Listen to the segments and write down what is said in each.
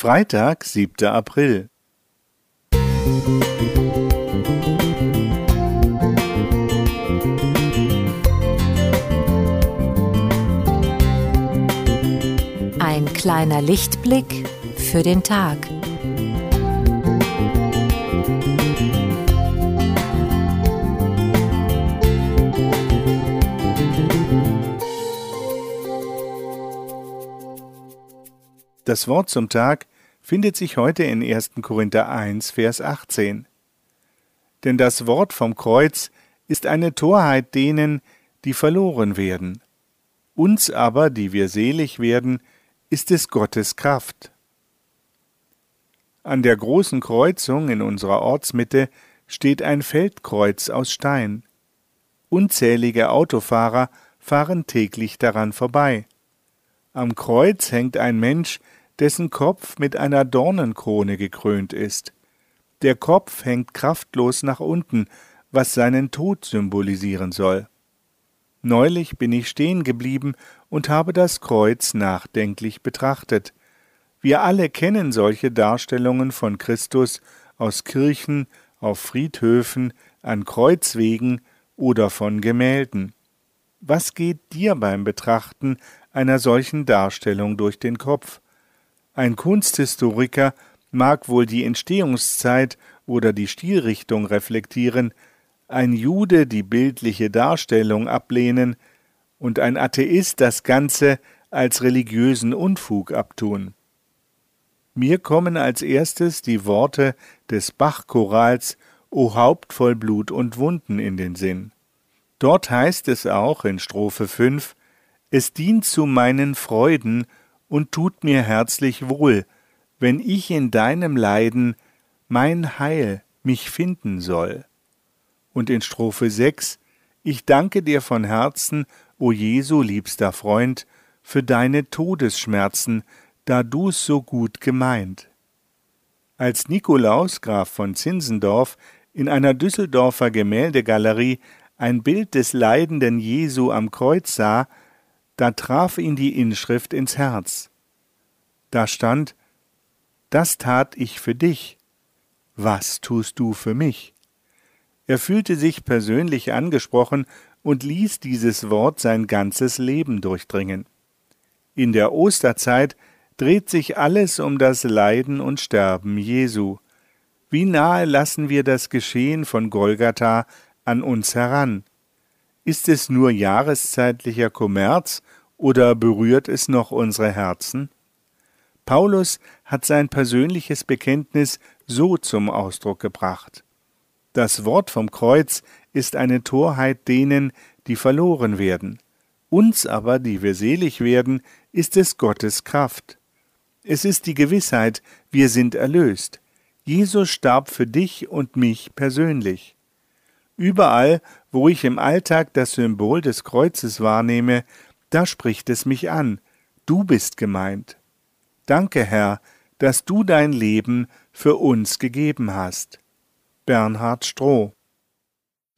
Freitag, 7. April. Ein kleiner Lichtblick für den Tag. Das Wort zum Tag findet sich heute in 1. Korinther 1, Vers 18. Denn das Wort vom Kreuz ist eine Torheit denen, die verloren werden. Uns aber, die wir selig werden, ist es Gottes Kraft. An der großen Kreuzung in unserer Ortsmitte steht ein Feldkreuz aus Stein. Unzählige Autofahrer fahren täglich daran vorbei. Am Kreuz hängt ein Mensch, dessen Kopf mit einer Dornenkrone gekrönt ist. Der Kopf hängt kraftlos nach unten, was seinen Tod symbolisieren soll. Neulich bin ich stehen geblieben und habe das Kreuz nachdenklich betrachtet. Wir alle kennen solche Darstellungen von Christus aus Kirchen, auf Friedhöfen, an Kreuzwegen oder von Gemälden. Was geht dir beim Betrachten einer solchen Darstellung durch den Kopf? Ein Kunsthistoriker mag wohl die Entstehungszeit oder die Stilrichtung reflektieren, ein Jude die bildliche Darstellung ablehnen und ein Atheist das Ganze als religiösen Unfug abtun. Mir kommen als erstes die Worte des Bachchorals O Haupt voll Blut und Wunden in den Sinn. Dort heißt es auch in Strophe 5, Es dient zu meinen Freuden und tut mir herzlich wohl, wenn ich in deinem Leiden mein Heil mich finden soll. Und in Strophe 6 Ich danke dir von Herzen, o Jesu liebster Freund, für deine Todesschmerzen, da du's so gut gemeint. Als Nikolaus Graf von Zinzendorf in einer Düsseldorfer Gemäldegalerie ein Bild des leidenden Jesu am Kreuz sah, da traf ihn die Inschrift ins Herz. Da stand, das tat ich für dich, was tust du für mich? Er fühlte sich persönlich angesprochen und ließ dieses Wort sein ganzes Leben durchdringen. In der Osterzeit dreht sich alles um das Leiden und Sterben Jesu. Wie nahe lassen wir das Geschehen von Golgatha an uns heran? Ist es nur jahreszeitlicher Kommerz oder berührt es noch unsere Herzen? Paulus hat sein persönliches Bekenntnis so zum Ausdruck gebracht. Das Wort vom Kreuz ist eine Torheit denen, die verloren werden. Uns aber, die wir selig werden, ist es Gottes Kraft. Es ist die Gewissheit, wir sind erlöst. Jesus starb für dich und mich persönlich. Überall, wo ich im Alltag das Symbol des Kreuzes wahrnehme, da spricht es mich an. Du bist gemeint. Danke, Herr, dass du dein Leben für uns gegeben hast. Bernhard Stroh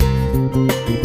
Musik